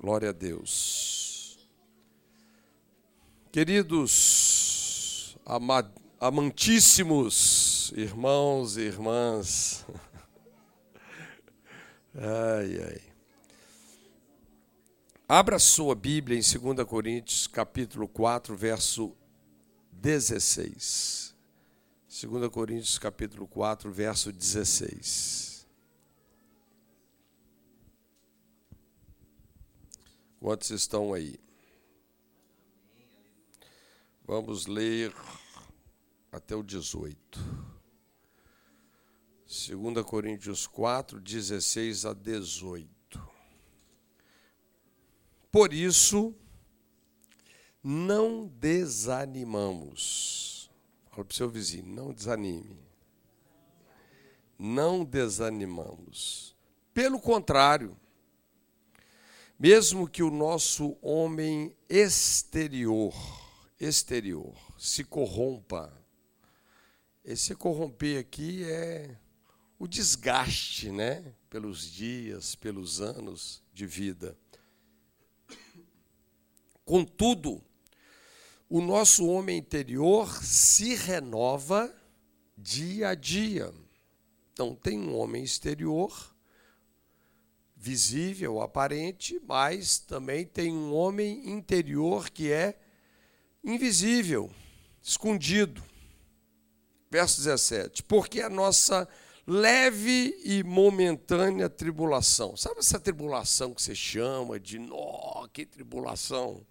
Glória a Deus. Queridos, ama amantíssimos irmãos e irmãs. Ai, ai. Abra sua Bíblia em 2 Coríntios, capítulo 4, verso 16. 2 Coríntios, capítulo 4, verso 16. Quantos estão aí? Vamos ler até o 18. 2 Coríntios 4, 16 a 18. Por isso, não desanimamos. Fala para o seu vizinho, não desanime. Não desanimamos. Pelo contrário, mesmo que o nosso homem exterior, exterior, se corrompa, esse corromper aqui é o desgaste, né? Pelos dias, pelos anos de vida. Contudo, o nosso homem interior se renova dia a dia. Então, tem um homem exterior visível, aparente, mas também tem um homem interior que é invisível, escondido. Verso 17: Porque a nossa leve e momentânea tribulação, sabe essa tribulação que você chama de, nó, que tribulação?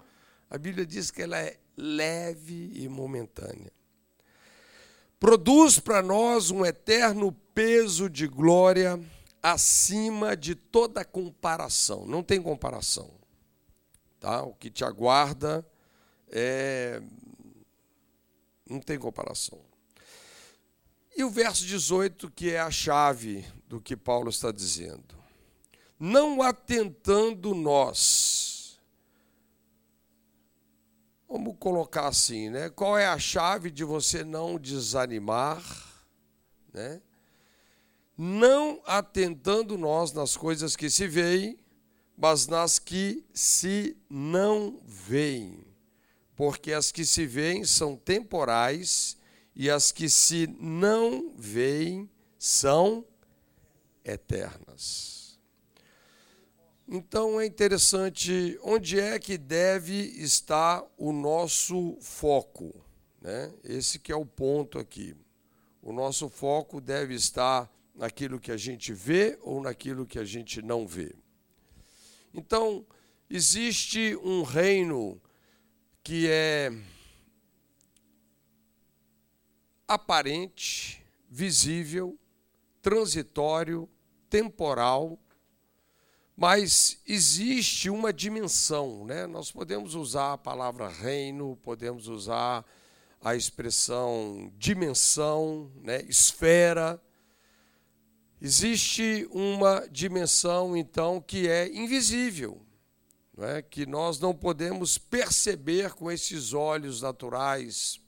A Bíblia diz que ela é leve e momentânea. Produz para nós um eterno peso de glória acima de toda comparação. Não tem comparação. Tá? O que te aguarda é não tem comparação. E o verso 18, que é a chave do que Paulo está dizendo. Não atentando nós. Vamos colocar assim, né? Qual é a chave de você não desanimar, né? Não atentando nós nas coisas que se veem, mas nas que se não veem. Porque as que se veem são temporais e as que se não veem são eternas. Então é interessante onde é que deve estar o nosso foco, né? Esse que é o ponto aqui. O nosso foco deve estar naquilo que a gente vê ou naquilo que a gente não vê. Então, existe um reino que é aparente, visível, transitório, temporal, mas existe uma dimensão, né? Nós podemos usar a palavra reino, podemos usar a expressão dimensão, né? esfera, Existe uma dimensão, então, que é invisível, não é? que nós não podemos perceber com esses olhos naturais.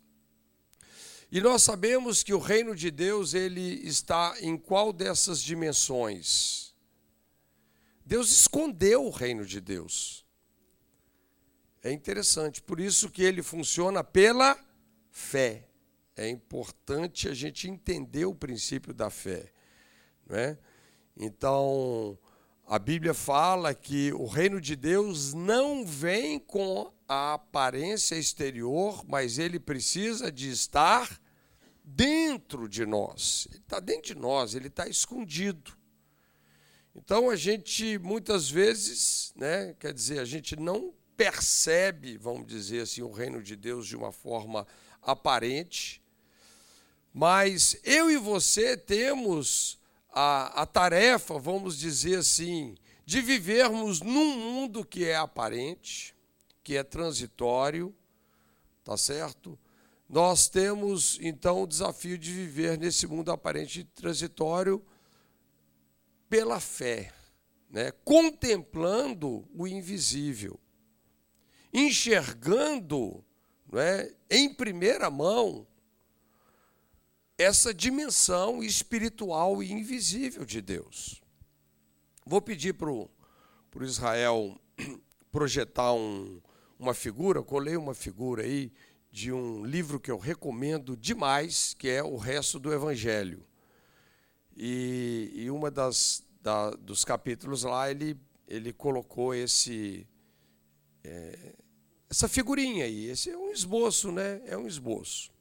E nós sabemos que o reino de Deus ele está em qual dessas dimensões? Deus escondeu o reino de Deus. É interessante, por isso que ele funciona pela fé. É importante a gente entender o princípio da fé. Né? Então, a Bíblia fala que o reino de Deus não vem com a aparência exterior, mas ele precisa de estar dentro de nós. Ele está dentro de nós, ele está escondido. Então a gente muitas vezes, né, quer dizer, a gente não percebe, vamos dizer assim, o reino de Deus de uma forma aparente, mas eu e você temos a, a tarefa, vamos dizer assim, de vivermos num mundo que é aparente, que é transitório, tá certo? Nós temos então o desafio de viver nesse mundo aparente e transitório pela fé, né? contemplando o invisível, enxergando não é, em primeira mão essa dimensão espiritual e invisível de Deus. Vou pedir para o Israel projetar um, uma figura, colei uma figura aí de um livro que eu recomendo demais, que é O Resto do Evangelho. E, e uma das da, dos capítulos lá, ele, ele colocou esse é, essa figurinha aí. Esse é um esboço, né? É um esboço.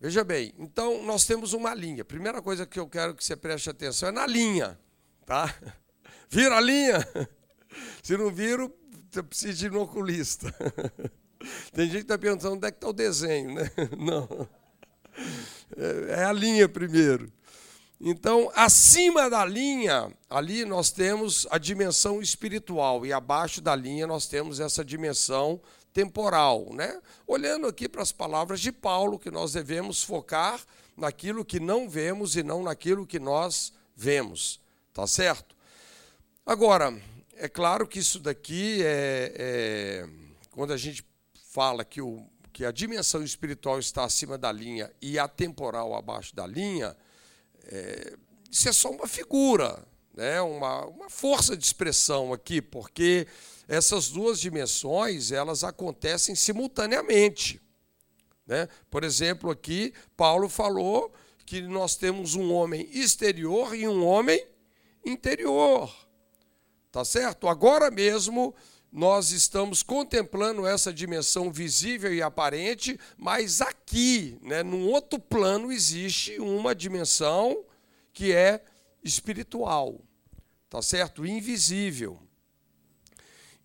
Veja bem, então nós temos uma linha. Primeira coisa que eu quero que você preste atenção é na linha, tá? Vira a linha. Se não vira, você precisa ir no oculista. Tem gente que está perguntando onde é que está o desenho, né? Não. É, é a linha primeiro. Então, acima da linha, ali nós temos a dimensão espiritual e abaixo da linha nós temos essa dimensão temporal, né? Olhando aqui para as palavras de Paulo, que nós devemos focar naquilo que não vemos e não naquilo que nós vemos, tá certo? Agora, é claro que isso daqui é, é quando a gente fala que, o, que a dimensão espiritual está acima da linha e a temporal abaixo da linha, é, isso é só uma figura, né? uma, uma força de expressão aqui, porque essas duas dimensões elas acontecem simultaneamente. Né? Por exemplo, aqui Paulo falou que nós temos um homem exterior e um homem interior. Tá certo? Agora mesmo nós estamos contemplando essa dimensão visível e aparente, mas aqui, né, num outro plano, existe uma dimensão que é espiritual, tá certo? Invisível.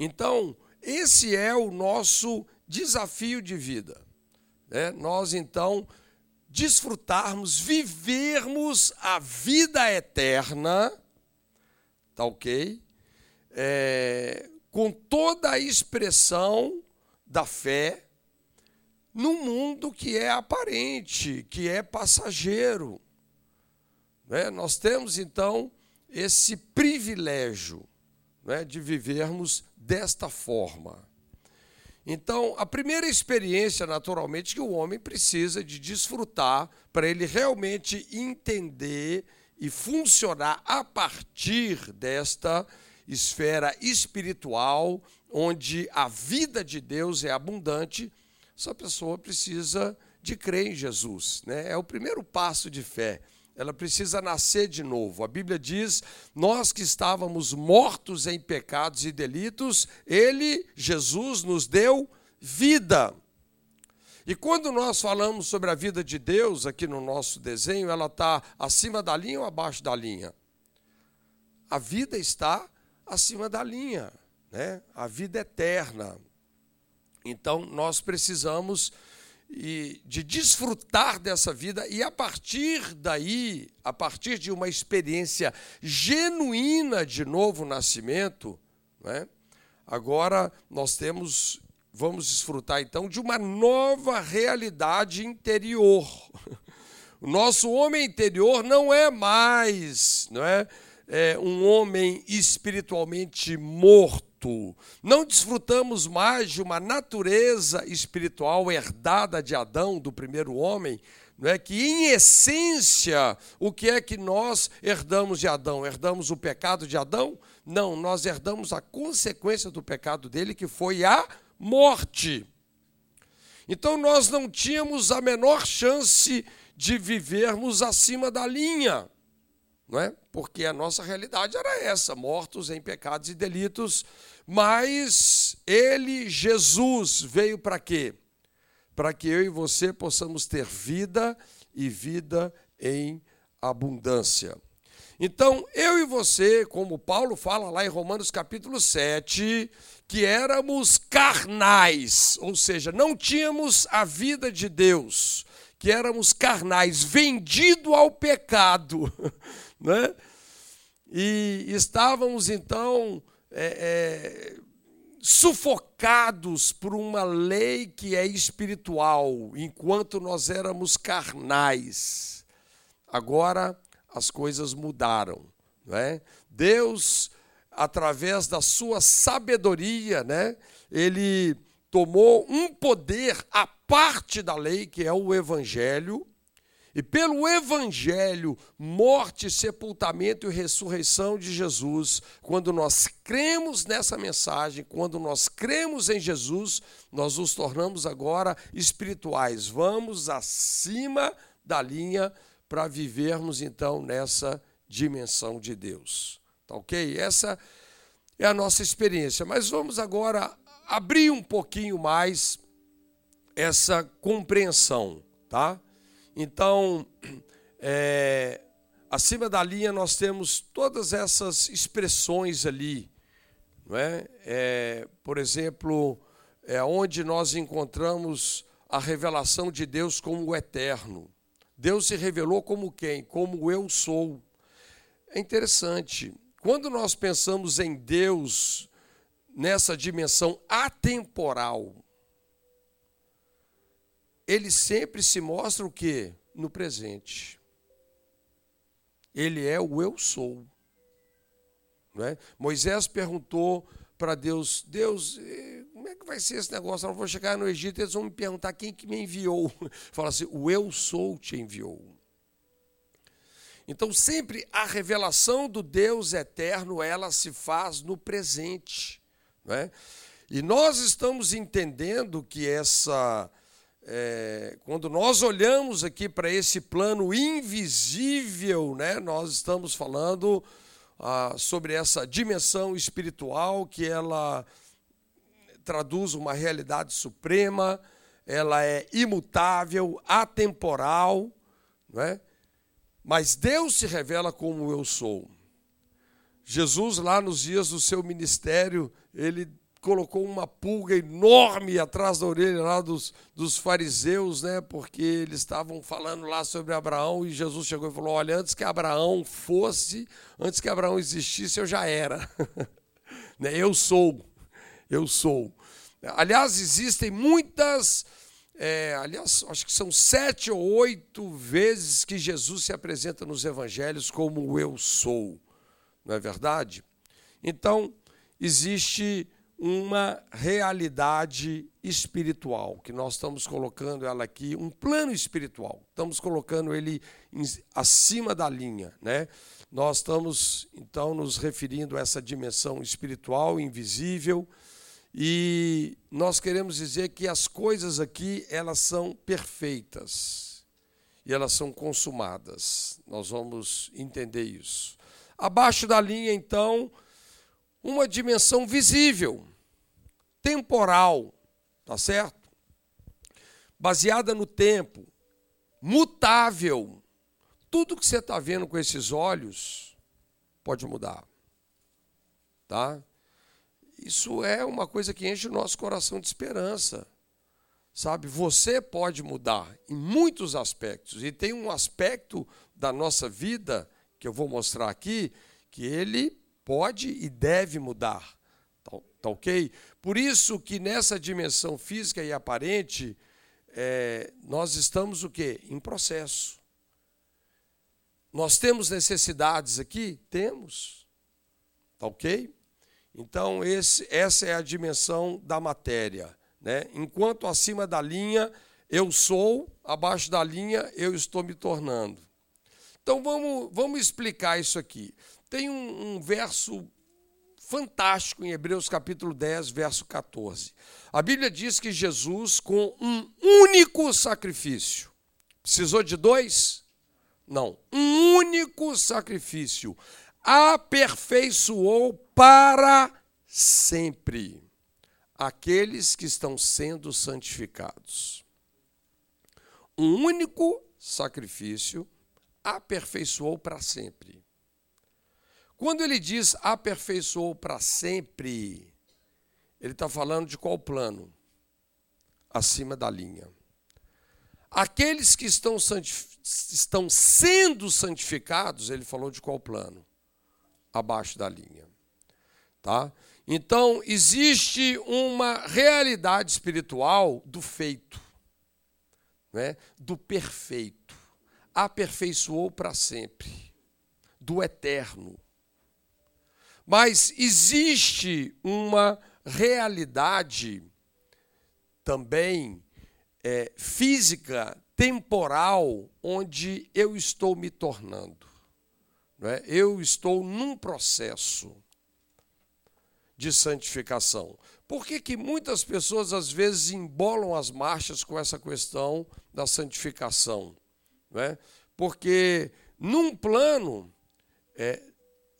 Então, esse é o nosso desafio de vida. Né? Nós, então, desfrutarmos, vivermos a vida eterna, tá ok? é, com toda a expressão da fé num mundo que é aparente, que é passageiro. Né? Nós temos então esse privilégio né, de vivermos desta forma. Então, a primeira experiência, naturalmente, que o homem precisa de desfrutar para ele realmente entender e funcionar a partir desta esfera espiritual, onde a vida de Deus é abundante, essa pessoa precisa de crer em Jesus. Né? É o primeiro passo de fé. Ela precisa nascer de novo. A Bíblia diz: nós que estávamos mortos em pecados e delitos, Ele, Jesus, nos deu vida. E quando nós falamos sobre a vida de Deus aqui no nosso desenho, ela está acima da linha ou abaixo da linha? A vida está acima da linha, né? a vida eterna. Então, nós precisamos de desfrutar dessa vida e a partir daí, a partir de uma experiência genuína de novo nascimento, né? agora nós temos, vamos desfrutar então de uma nova realidade interior. O nosso homem interior não é mais, não é? é, um homem espiritualmente morto. Não desfrutamos mais de uma natureza espiritual herdada de Adão, do primeiro homem, não é que em essência o que é que nós herdamos de Adão? Herdamos o pecado de Adão? Não, nós herdamos a consequência do pecado dele, que foi a morte. Então nós não tínhamos a menor chance de vivermos acima da linha não é? Porque a nossa realidade era essa, mortos em pecados e delitos, mas ele, Jesus, veio para quê? Para que eu e você possamos ter vida e vida em abundância. Então, eu e você, como Paulo fala lá em Romanos capítulo 7, que éramos carnais, ou seja, não tínhamos a vida de Deus, que éramos carnais, vendido ao pecado. Né? E estávamos então é, é, sufocados por uma lei que é espiritual, enquanto nós éramos carnais. Agora as coisas mudaram. Né? Deus, através da sua sabedoria, né? ele tomou um poder à parte da lei, que é o evangelho, E pelo Evangelho, morte, sepultamento e ressurreição de Jesus, quando nós cremos nessa mensagem, quando nós cremos em Jesus, nós nos tornamos agora espirituais. Vamos acima da linha para vivermos então nessa dimensão de Deus. Tá ok? Essa é a nossa experiência. Mas vamos agora abrir um pouquinho mais essa compreensão, tá? Então, é, acima da linha nós temos todas essas expressões ali, não é? é por exemplo, é onde nós encontramos a revelação de Deus como o eterno. Deus se revelou como quem? Como eu sou. É interessante. Quando nós pensamos em Deus nessa dimensão atemporal, ele sempre se mostra o que? No presente. Ele é o eu sou. Não é? Moisés perguntou para Deus: Deus, eh, como é que vai ser esse negócio? Eu vou chegar no Egito, eles vão me perguntar quem que me enviou. Fala assim: o eu sou te enviou. Então, sempre a revelação do Deus eterno, ela se faz no presente. Não é? E nós estamos entendendo que essa é, quando nós olhamos aqui para esse plano invisível, né, nós estamos falando ah, sobre essa dimensão espiritual que ela traduz uma realidade suprema, ela é imutável, atemporal, não é? mas Deus se revela como eu sou. Jesus, lá nos dias do seu ministério, ele colocou uma pulga enorme atrás da orelha lá dos, dos fariseus, né? Porque eles estavam falando lá sobre Abraão e Jesus chegou e falou: Olha, antes que Abraão fosse, antes que Abraão existisse, eu já era. né? Eu sou, eu sou. Aliás, existem muitas. É, aliás, acho que são sete ou oito vezes que Jesus se apresenta nos evangelhos como eu sou, não é verdade? Então, existe uma realidade espiritual, que nós estamos colocando ela aqui, um plano espiritual. Estamos colocando ele em, acima da linha, né? Nós estamos então nos referindo a essa dimensão espiritual, invisível, e nós queremos dizer que as coisas aqui, elas são perfeitas. E elas são consumadas. Nós vamos entender isso. Abaixo da linha, então, uma dimensão visível temporal, tá certo? Baseada no tempo, mutável. Tudo que você está vendo com esses olhos pode mudar, tá? Isso é uma coisa que enche o nosso coração de esperança. Sabe, você pode mudar em muitos aspectos, e tem um aspecto da nossa vida que eu vou mostrar aqui que ele pode e deve mudar. Tá, tá ok? Por isso que nessa dimensão física e aparente, é, nós estamos o quê? Em processo. Nós temos necessidades aqui? Temos. Tá ok? Então, esse, essa é a dimensão da matéria. Né? Enquanto acima da linha eu sou, abaixo da linha eu estou me tornando. Então, vamos, vamos explicar isso aqui. Tem um, um verso fantástico em Hebreus capítulo 10, verso 14. A Bíblia diz que Jesus, com um único sacrifício, precisou de dois? Não, um único sacrifício, aperfeiçoou para sempre aqueles que estão sendo santificados. Um único sacrifício aperfeiçoou para sempre. Quando ele diz aperfeiçoou para sempre, ele está falando de qual plano? Acima da linha. Aqueles que estão, estão sendo santificados, ele falou de qual plano? Abaixo da linha. Tá? Então, existe uma realidade espiritual do feito, né? do perfeito. Aperfeiçoou para sempre, do eterno. Mas existe uma realidade também é, física, temporal onde eu estou me tornando. É? Eu estou num processo de santificação. Por que, que muitas pessoas às vezes embolam as marchas com essa questão da santificação? Não é? Porque num plano, é,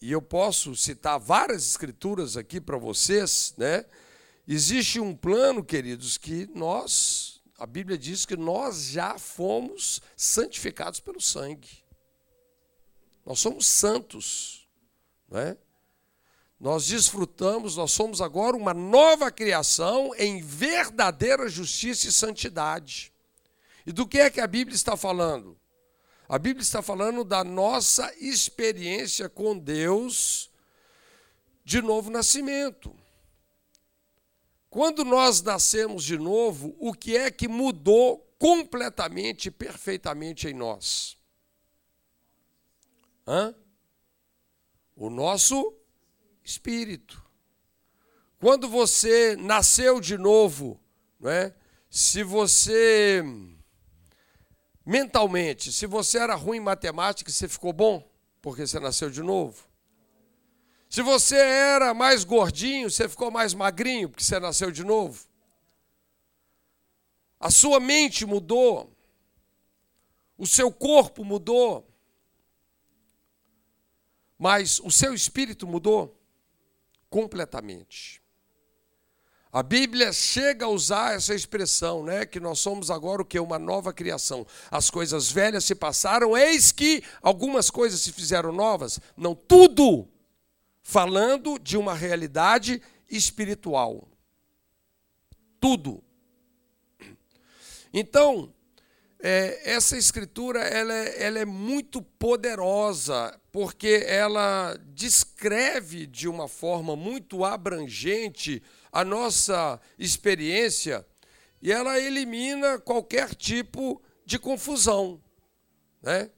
e eu posso citar várias escrituras aqui para vocês, né? Existe um plano, queridos, que nós, a Bíblia diz que nós já fomos santificados pelo sangue. Nós somos santos, não é? Nós desfrutamos, nós somos agora uma nova criação em verdadeira justiça e santidade. E do que é que a Bíblia está falando? A Bíblia está falando da nossa experiência com Deus de novo nascimento. Quando nós nascemos de novo, o que é que mudou completamente e perfeitamente em nós? Hã? O nosso espírito. Quando você nasceu de novo, não é? se você mentalmente, se você era ruim em matemática, você ficou bom porque você nasceu de novo. Se você era mais gordinho, você ficou mais magrinho porque você nasceu de novo. A sua mente mudou. O seu corpo mudou. Mas o seu espírito mudou completamente. A Bíblia chega a usar essa expressão, né, que nós somos agora o que uma nova criação. As coisas velhas se passaram, eis que algumas coisas se fizeram novas. Não tudo falando de uma realidade espiritual. Tudo. Então, é, essa escritura ela é, ela é muito poderosa porque ela descreve de uma forma muito abrangente a nossa experiência e ela elimina qualquer tipo de confusão. Né?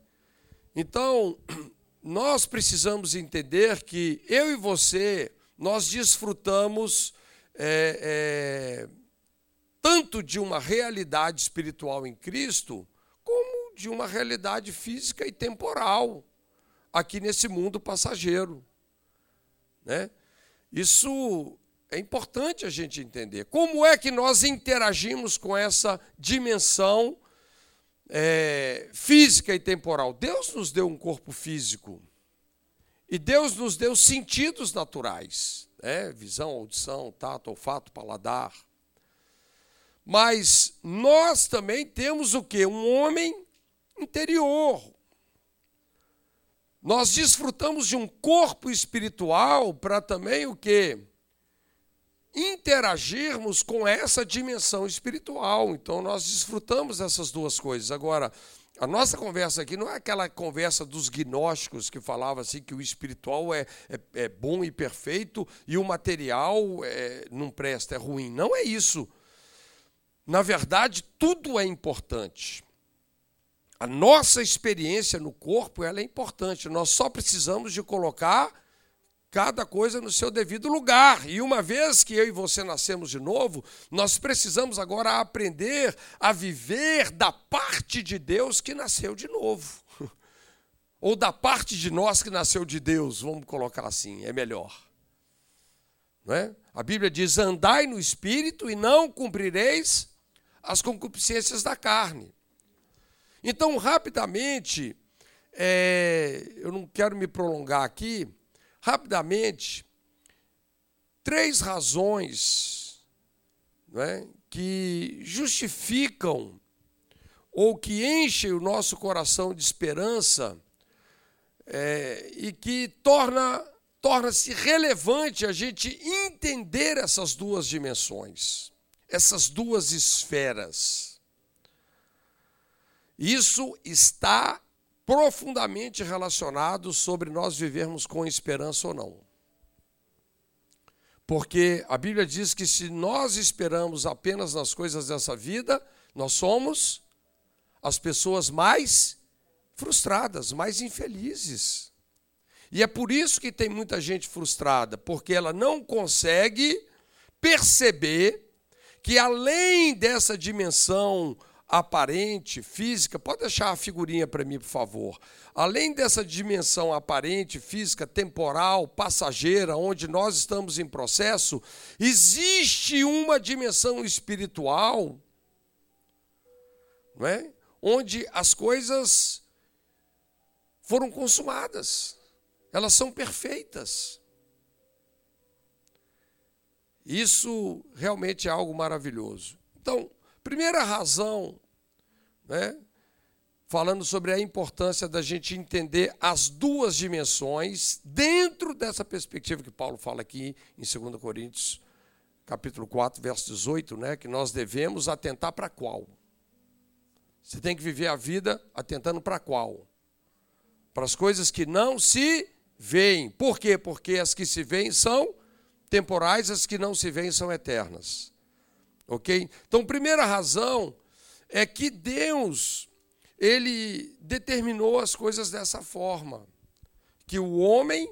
Então, nós precisamos entender que eu e você, nós desfrutamos é, é, tanto de uma realidade espiritual em Cristo, como de uma realidade física e temporal aqui nesse mundo passageiro. Né? Isso é importante a gente entender. Como é que nós interagimos com essa dimensão é, física e temporal? Deus nos deu um corpo físico. E Deus nos deu sentidos naturais. Né? Visão, audição, tato, olfato, paladar. Mas nós também temos o que? Um homem interior, nós desfrutamos de um corpo espiritual para também o quê? Interagirmos com essa dimensão espiritual. Então nós desfrutamos dessas duas coisas. Agora, a nossa conversa aqui não é aquela conversa dos gnósticos que falava assim que o espiritual é, é, é bom e perfeito e o material é, não presta, é ruim. Não é isso. Na verdade, tudo é importante. A nossa experiência no corpo ela é importante. Nós só precisamos de colocar cada coisa no seu devido lugar. E uma vez que eu e você nascemos de novo, nós precisamos agora aprender a viver da parte de Deus que nasceu de novo. Ou da parte de nós que nasceu de Deus, vamos colocar assim, é melhor. Não é? A Bíblia diz: andai no espírito e não cumprireis as concupiscências da carne. Então, rapidamente, é, eu não quero me prolongar aqui, rapidamente, três razões é, que justificam ou que enchem o nosso coração de esperança é, e que torna torna-se relevante a gente entender essas duas dimensões, essas duas esferas. Isso está profundamente relacionado sobre nós vivermos com esperança ou não. Porque a Bíblia diz que se nós esperamos apenas nas coisas dessa vida, nós somos as pessoas mais frustradas, mais infelizes. E é por isso que tem muita gente frustrada, porque ela não consegue perceber que além dessa dimensão aparente, física, pode deixar a figurinha para mim, por favor. Além dessa dimensão aparente, física, temporal, passageira, onde nós estamos em processo, existe uma dimensão espiritual, não é? onde as coisas foram consumadas, elas são perfeitas. Isso realmente é algo maravilhoso. Então, primeira razão, né, falando sobre a importância da gente entender as duas dimensões dentro dessa perspectiva que Paulo fala aqui em 2 Coríntios, capítulo 4, verso 18, né, que nós devemos atentar para qual? Você tem que viver a vida atentando para qual? Para as coisas que não se veem. Por quê? Porque as que se veem são temporais, as que não se veem são eternas. Ok? Então, primeira razão é que Deus, ele determinou as coisas dessa forma. Que o homem,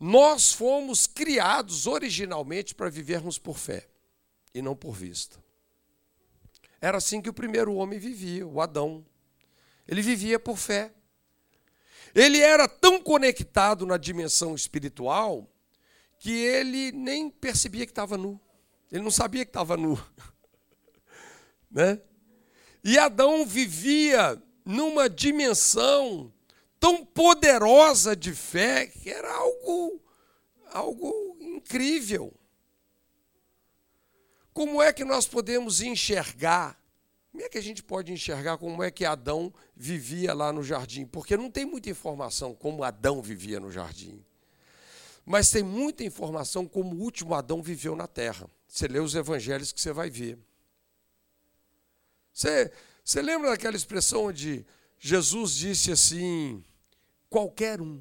nós fomos criados originalmente para vivermos por fé e não por vista. Era assim que o primeiro homem vivia, o Adão. Ele vivia por fé. Ele era tão conectado na dimensão espiritual que ele nem percebia que estava nu. Ele não sabia que estava nu. né? E Adão vivia numa dimensão tão poderosa de fé que era algo algo incrível. Como é que nós podemos enxergar? Como é que a gente pode enxergar como é que Adão vivia lá no jardim? Porque não tem muita informação como Adão vivia no jardim. Mas tem muita informação como o último Adão viveu na terra. Você lê os evangelhos que você vai ver. Você, você lembra daquela expressão onde Jesus disse assim: qualquer um,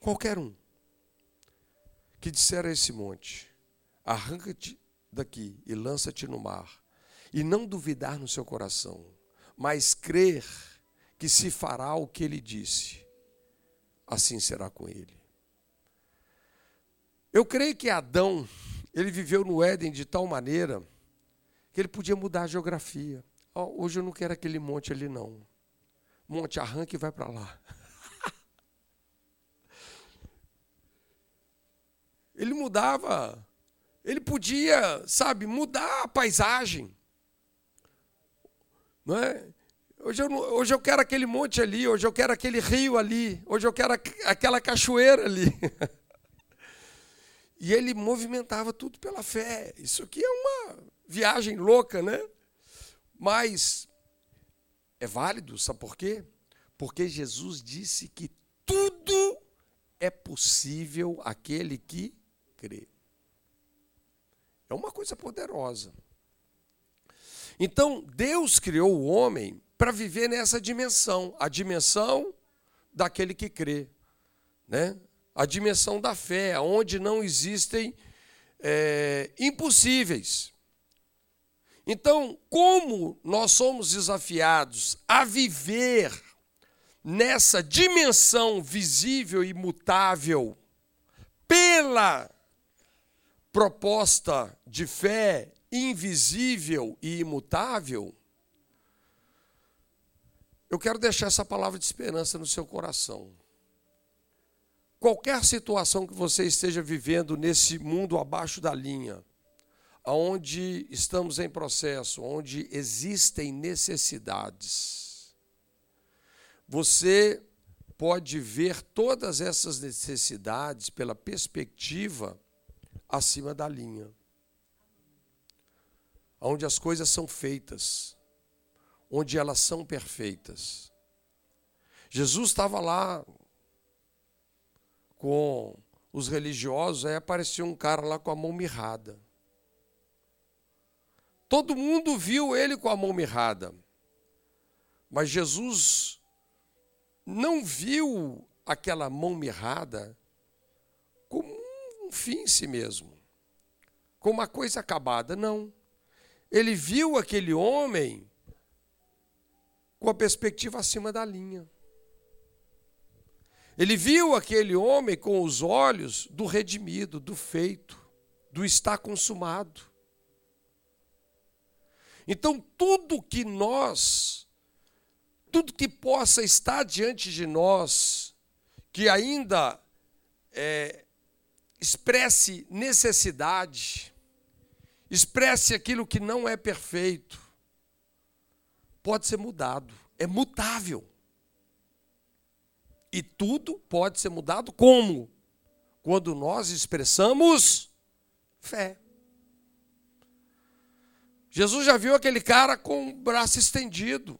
qualquer um, que disser a esse monte: arranca-te daqui e lança-te no mar, e não duvidar no seu coração, mas crer que se fará o que ele disse, assim será com ele. Eu creio que Adão, ele viveu no Éden de tal maneira que ele podia mudar a geografia. Oh, hoje eu não quero aquele monte ali, não. Monte, arranca e vai para lá. ele mudava, ele podia, sabe, mudar a paisagem. Não é? Hoje eu, hoje eu quero aquele monte ali, hoje eu quero aquele rio ali, hoje eu quero aquela cachoeira ali. E ele movimentava tudo pela fé. Isso aqui é uma viagem louca, né? Mas é válido, sabe por quê? Porque Jesus disse que tudo é possível aquele que crê. É uma coisa poderosa. Então, Deus criou o homem para viver nessa dimensão, a dimensão daquele que crê, né? a dimensão da fé, onde não existem é, impossíveis. Então, como nós somos desafiados a viver nessa dimensão visível e mutável pela proposta de fé invisível e imutável, eu quero deixar essa palavra de esperança no seu coração. Qualquer situação que você esteja vivendo nesse mundo abaixo da linha, onde estamos em processo, onde existem necessidades, você pode ver todas essas necessidades pela perspectiva acima da linha, onde as coisas são feitas, onde elas são perfeitas. Jesus estava lá com os religiosos, aí apareceu um cara lá com a mão mirrada. Todo mundo viu ele com a mão mirrada. Mas Jesus não viu aquela mão mirrada como um fim em si mesmo, como uma coisa acabada, não. Ele viu aquele homem com a perspectiva acima da linha. Ele viu aquele homem com os olhos do redimido, do feito, do está consumado. Então, tudo que nós, tudo que possa estar diante de nós, que ainda é, expresse necessidade, expresse aquilo que não é perfeito, pode ser mudado, é mutável. E tudo pode ser mudado como? Quando nós expressamos fé. Jesus já viu aquele cara com o braço estendido.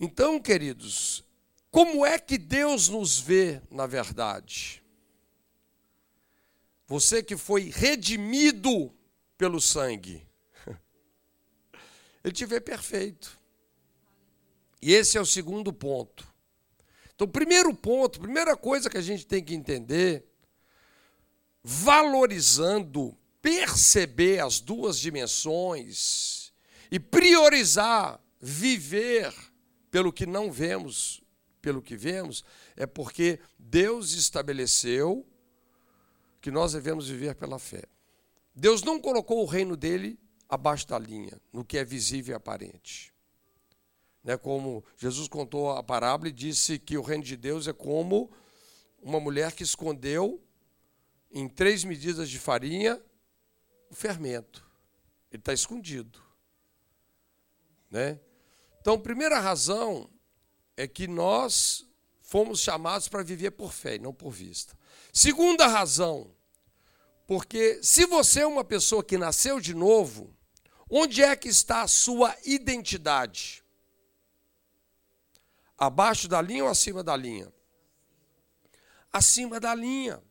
Então, queridos, como é que Deus nos vê na verdade? Você que foi redimido pelo sangue, Ele te vê perfeito. E esse é o segundo ponto. Então, primeiro ponto, primeira coisa que a gente tem que entender, valorizando perceber as duas dimensões e priorizar viver pelo que não vemos, pelo que vemos, é porque Deus estabeleceu que nós devemos viver pela fé. Deus não colocou o reino dele abaixo da linha, no que é visível e aparente. Né, como Jesus contou a parábola e disse que o reino de Deus é como uma mulher que escondeu em três medidas de farinha o fermento. Ele está escondido. Né? Então, primeira razão é que nós fomos chamados para viver por fé e não por vista. Segunda razão, porque se você é uma pessoa que nasceu de novo, onde é que está a sua identidade? Abaixo da linha ou acima da linha? Acima da linha.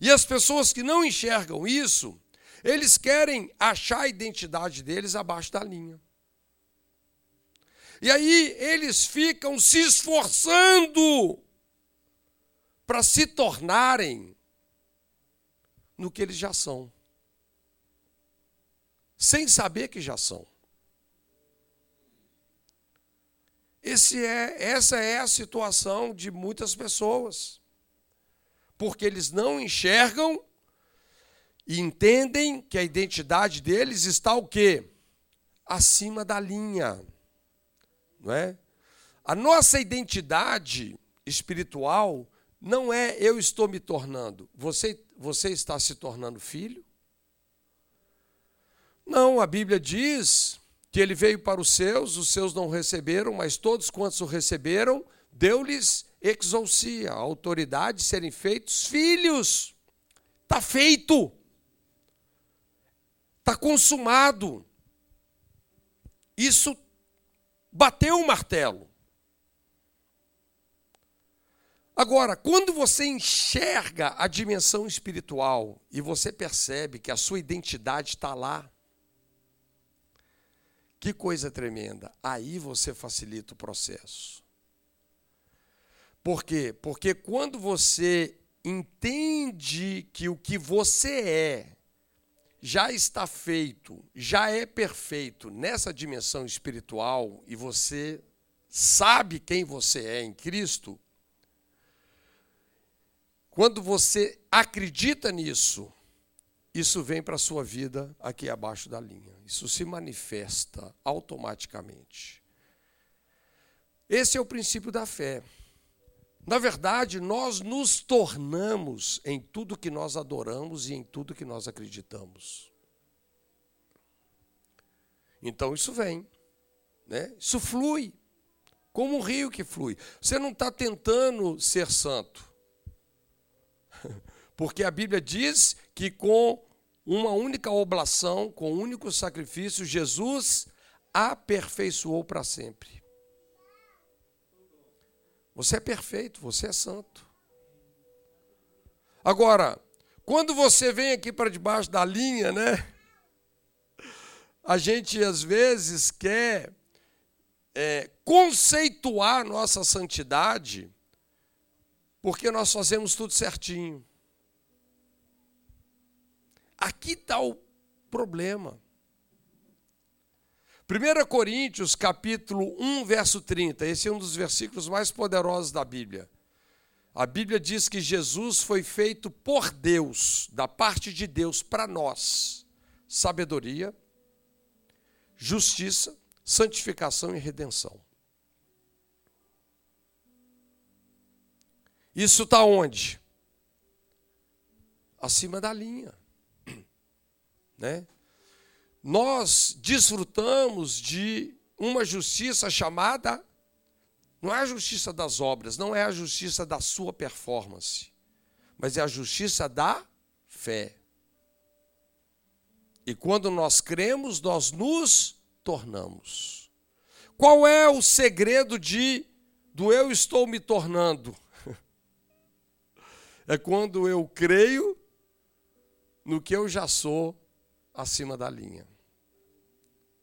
E as pessoas que não enxergam isso, eles querem achar a identidade deles abaixo da linha. E aí eles ficam se esforçando para se tornarem no que eles já são, sem saber que já são. É, essa é a situação de muitas pessoas, porque eles não enxergam e entendem que a identidade deles está o quê? Acima da linha. Não é? A nossa identidade espiritual não é eu estou me tornando. Você, você está se tornando filho? Não, a Bíblia diz que ele veio para os seus, os seus não receberam, mas todos quantos o receberam, deu-lhes exousia, autoridade de serem feitos filhos. Está feito. Está consumado. Isso bateu o martelo. Agora, quando você enxerga a dimensão espiritual e você percebe que a sua identidade está lá, que coisa tremenda. Aí você facilita o processo. Por quê? Porque quando você entende que o que você é já está feito, já é perfeito nessa dimensão espiritual e você sabe quem você é em Cristo, quando você acredita nisso, isso vem para a sua vida aqui abaixo da linha. Isso se manifesta automaticamente. Esse é o princípio da fé. Na verdade, nós nos tornamos em tudo que nós adoramos e em tudo que nós acreditamos. Então isso vem, né? isso flui, como um rio que flui. Você não está tentando ser santo, porque a Bíblia diz que com uma única oblação, com um único sacrifício, Jesus aperfeiçoou para sempre. Você é perfeito, você é santo. Agora, quando você vem aqui para debaixo da linha, né? A gente às vezes quer é, conceituar nossa santidade porque nós fazemos tudo certinho. Aqui está o problema. 1 Coríntios, capítulo 1, verso 30. Esse é um dos versículos mais poderosos da Bíblia. A Bíblia diz que Jesus foi feito por Deus, da parte de Deus para nós, sabedoria, justiça, santificação e redenção. Isso está onde? Acima da linha. Né? Nós desfrutamos de uma justiça chamada, não é a justiça das obras, não é a justiça da sua performance, mas é a justiça da fé. E quando nós cremos, nós nos tornamos. Qual é o segredo de do eu estou me tornando? É quando eu creio no que eu já sou acima da linha.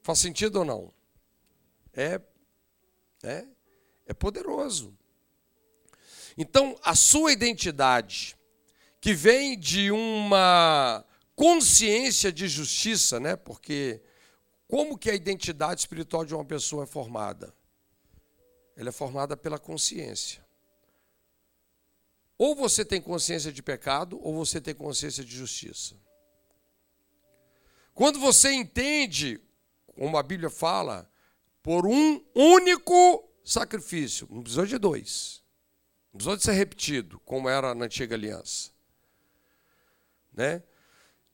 Faz sentido ou não? É, é, é poderoso. Então, a sua identidade, que vem de uma consciência de justiça, né? Porque como que a identidade espiritual de uma pessoa é formada? Ela é formada pela consciência. Ou você tem consciência de pecado, ou você tem consciência de justiça. Quando você entende, como a Bíblia fala, por um único sacrifício, não precisou de dois, não precisou de ser repetido, como era na antiga aliança. Né?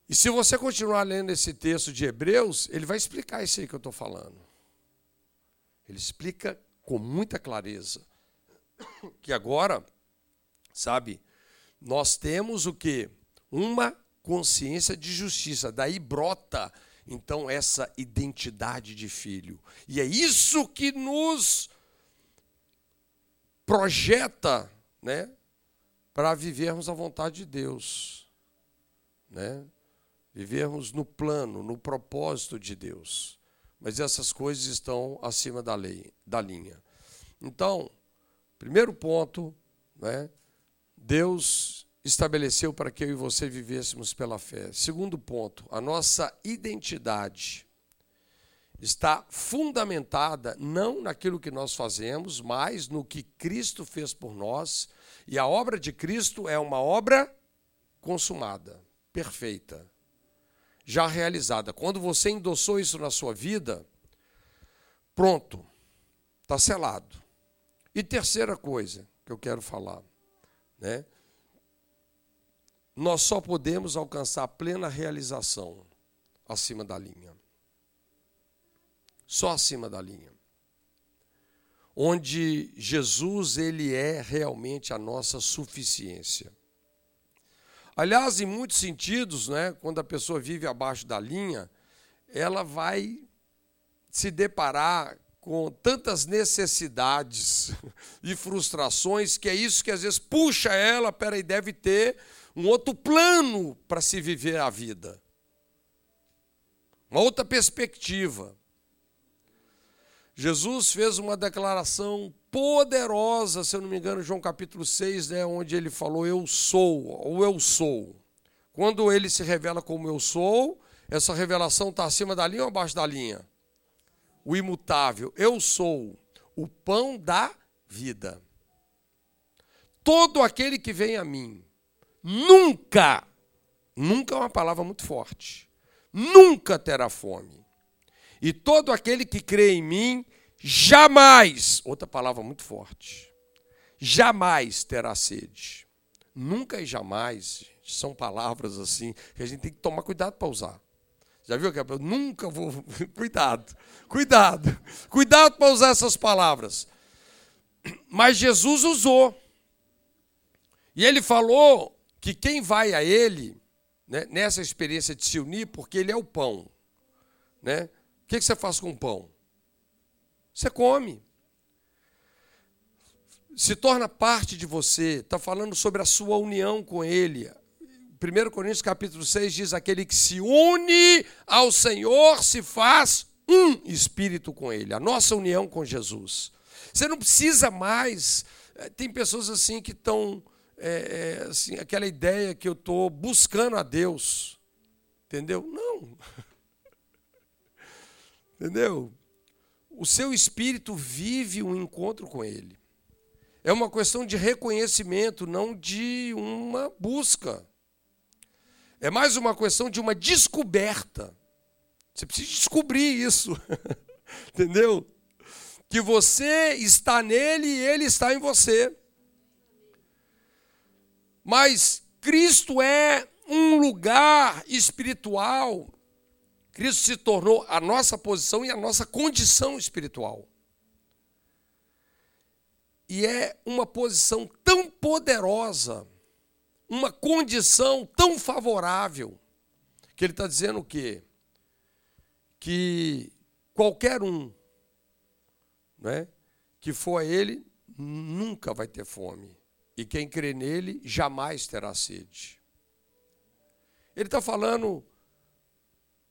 E se você continuar lendo esse texto de Hebreus, ele vai explicar isso aí que eu estou falando. Ele explica com muita clareza que agora sabe? Nós temos o que? Uma consciência de justiça. Daí brota então essa identidade de filho. E é isso que nos projeta, né, para vivermos a vontade de Deus, né? Vivermos no plano, no propósito de Deus. Mas essas coisas estão acima da lei, da linha. Então, primeiro ponto, né, Deus estabeleceu para que eu e você vivêssemos pela fé. Segundo ponto, a nossa identidade está fundamentada não naquilo que nós fazemos, mas no que Cristo fez por nós. E a obra de Cristo é uma obra consumada, perfeita, já realizada. Quando você endossou isso na sua vida, pronto, está selado. E terceira coisa que eu quero falar né? Nós só podemos alcançar plena realização acima da linha. Só acima da linha. Onde Jesus ele é realmente a nossa suficiência. Aliás, em muitos sentidos, né, quando a pessoa vive abaixo da linha, ela vai se deparar com tantas necessidades e frustrações que é isso que às vezes puxa ela, peraí, deve ter um outro plano para se viver a vida. Uma outra perspectiva. Jesus fez uma declaração poderosa, se eu não me engano, João capítulo 6, né, onde ele falou eu sou, ou eu sou. Quando ele se revela como eu sou, essa revelação está acima da linha ou abaixo da linha? o imutável. Eu sou o pão da vida. Todo aquele que vem a mim, nunca, nunca é uma palavra muito forte, nunca terá fome. E todo aquele que crê em mim, jamais, outra palavra muito forte, jamais terá sede. Nunca e jamais, são palavras assim que a gente tem que tomar cuidado para usar. Já viu que eu nunca vou. Cuidado, cuidado, cuidado para usar essas palavras. Mas Jesus usou. E ele falou que quem vai a ele, né, nessa experiência de se unir, porque ele é o pão. Né? O que você faz com o pão? Você come. Se torna parte de você, está falando sobre a sua união com ele, 1 Coríntios capítulo 6 diz: aquele que se une ao Senhor se faz um espírito com Ele, a nossa união com Jesus. Você não precisa mais. Tem pessoas assim que estão. É, é, assim, aquela ideia que eu estou buscando a Deus. Entendeu? Não. Entendeu? O seu espírito vive um encontro com Ele. É uma questão de reconhecimento, não de uma busca. É mais uma questão de uma descoberta Você precisa descobrir isso. Entendeu? Que você está nele e ele está em você. Mas Cristo é um lugar espiritual. Cristo se tornou a nossa posição e a nossa condição espiritual. E é uma posição tão poderosa, uma condição tão favorável, que ele está dizendo o quê? Que qualquer um né, que for a ele nunca vai ter fome. E quem crê nele jamais terá sede. Ele está falando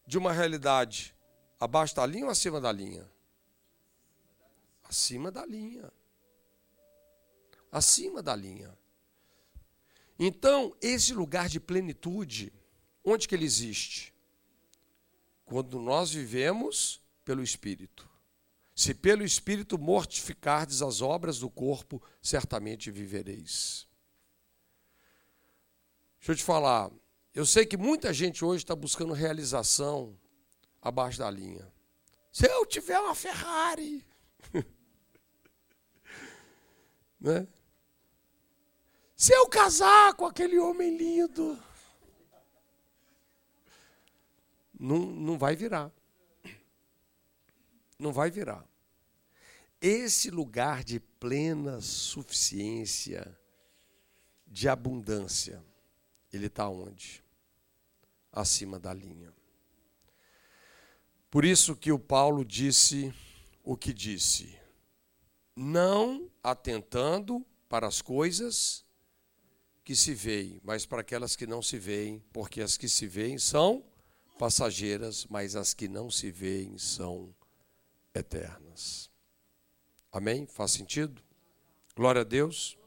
de uma realidade abaixo da linha ou acima da linha? Acima da linha. Acima da linha. Então, esse lugar de plenitude, onde que ele existe? Quando nós vivemos pelo Espírito. Se pelo Espírito mortificardes as obras do corpo, certamente vivereis. Deixa eu te falar, eu sei que muita gente hoje está buscando realização abaixo da linha. Se eu tiver uma Ferrari, né? Se eu casar com aquele homem lindo, não, não vai virar não vai virar. Esse lugar de plena suficiência, de abundância, ele está onde? Acima da linha. Por isso que o Paulo disse o que disse: não atentando para as coisas que se veem, mas para aquelas que não se veem, porque as que se veem são passageiras, mas as que não se veem são eternas. Amém? Faz sentido? Glória a Deus.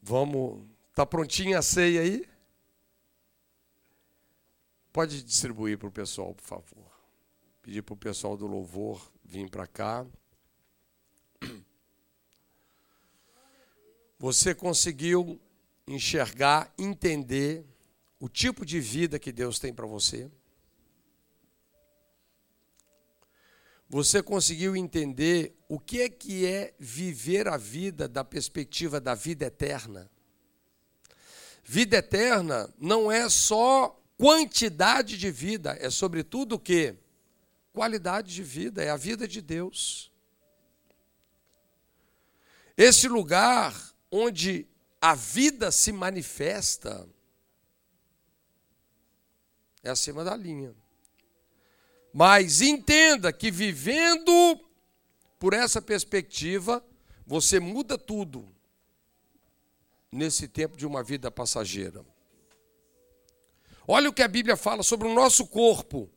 Vamos. Está prontinha a ceia aí? Pode distribuir para o pessoal, por favor. Pedir para o pessoal do louvor vir para cá. Você conseguiu enxergar, entender o tipo de vida que Deus tem para você? Você conseguiu entender o que é que é viver a vida da perspectiva da vida eterna. Vida eterna não é só quantidade de vida, é sobretudo o que? Qualidade de vida, é a vida de Deus. Esse lugar onde a vida se manifesta é acima da linha. Mas entenda que vivendo por essa perspectiva, você muda tudo nesse tempo de uma vida passageira. Olha o que a Bíblia fala sobre o nosso corpo.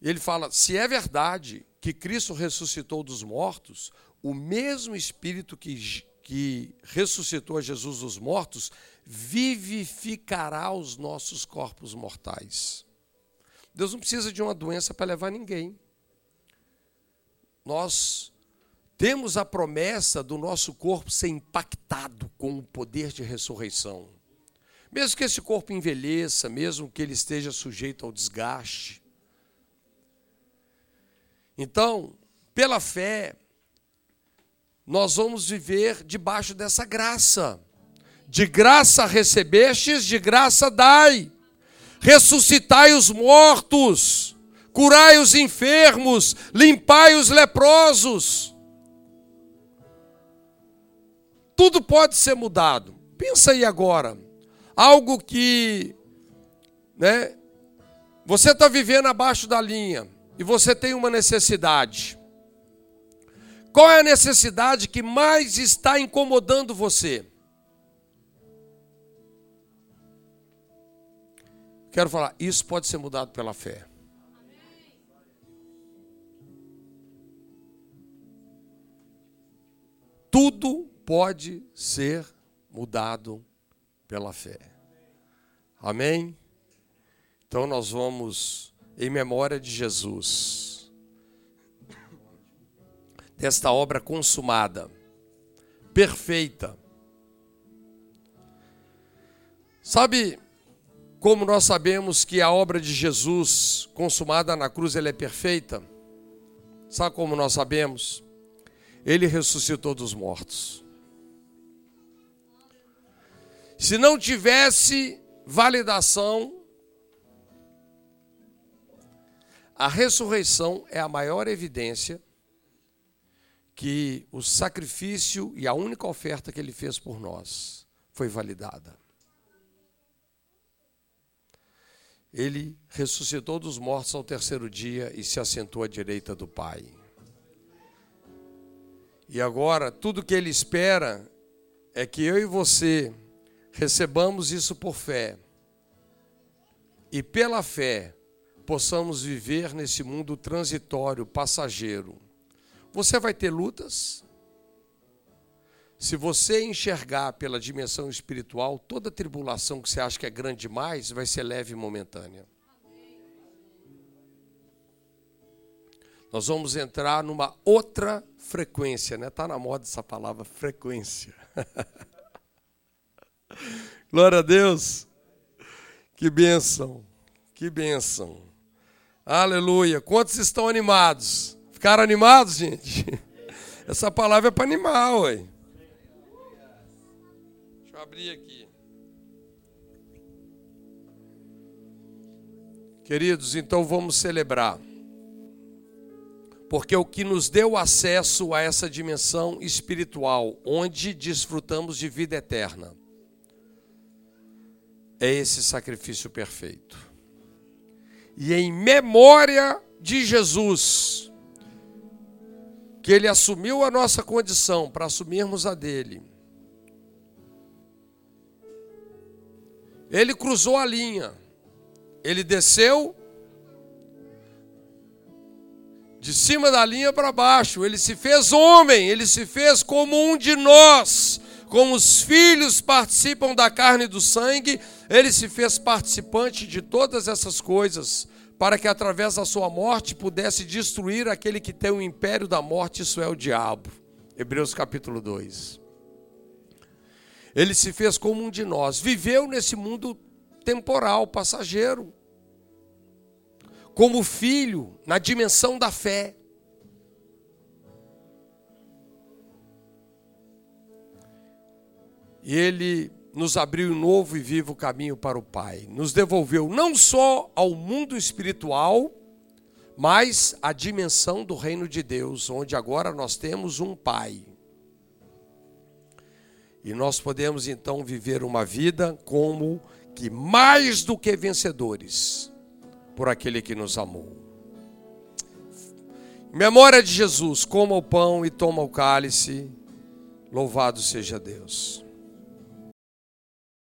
Ele fala: se é verdade que Cristo ressuscitou dos mortos, o mesmo Espírito que, que ressuscitou a Jesus dos mortos vivificará os nossos corpos mortais. Deus não precisa de uma doença para levar ninguém. Nós temos a promessa do nosso corpo ser impactado com o poder de ressurreição. Mesmo que esse corpo envelheça, mesmo que ele esteja sujeito ao desgaste. Então, pela fé, nós vamos viver debaixo dessa graça. De graça recebestes, de graça dai ressuscitai os mortos, curai os enfermos, limpai os leprosos. Tudo pode ser mudado. Pensa aí agora, algo que, né? Você está vivendo abaixo da linha e você tem uma necessidade. Qual é a necessidade que mais está incomodando você? Quero falar, isso pode ser mudado pela fé. Tudo pode ser mudado pela fé. Amém? Então nós vamos, em memória de Jesus, desta obra consumada, perfeita. Sabe, Como nós sabemos que a obra de Jesus consumada na cruz ela é perfeita? Sabe como nós sabemos? Ele ressuscitou dos mortos. Se não tivesse validação, a ressurreição é a maior evidência que o sacrifício e a única oferta que ele fez por nós foi validada. Ele ressuscitou dos mortos ao terceiro dia e se assentou à direita do Pai. E agora, tudo que ele espera é que eu e você recebamos isso por fé. E pela fé possamos viver nesse mundo transitório, passageiro. Você vai ter lutas? Se você enxergar pela dimensão espiritual, toda tribulação que você acha que é grande demais vai ser leve e momentânea. Nós vamos entrar numa outra frequência, né? Tá na moda essa palavra frequência. Glória a Deus. Que bênção. Que bênção. Aleluia. Quantos estão animados? Ficaram animados, gente? Essa palavra é para animar, ué. Eu abrir aqui. Queridos, então vamos celebrar. Porque o que nos deu acesso a essa dimensão espiritual, onde desfrutamos de vida eterna, é esse sacrifício perfeito. E em memória de Jesus, que ele assumiu a nossa condição para assumirmos a dele. Ele cruzou a linha, ele desceu de cima da linha para baixo, ele se fez homem, ele se fez como um de nós, como os filhos participam da carne e do sangue, ele se fez participante de todas essas coisas para que através da sua morte pudesse destruir aquele que tem o império da morte, isso é o diabo. Hebreus capítulo 2. Ele se fez como um de nós, viveu nesse mundo temporal, passageiro, como filho, na dimensão da fé. E ele nos abriu um novo e vivo caminho para o Pai. Nos devolveu não só ao mundo espiritual, mas à dimensão do reino de Deus, onde agora nós temos um Pai. E nós podemos então viver uma vida como que mais do que vencedores por aquele que nos amou. Em memória de Jesus, coma o pão e toma o cálice. Louvado seja Deus.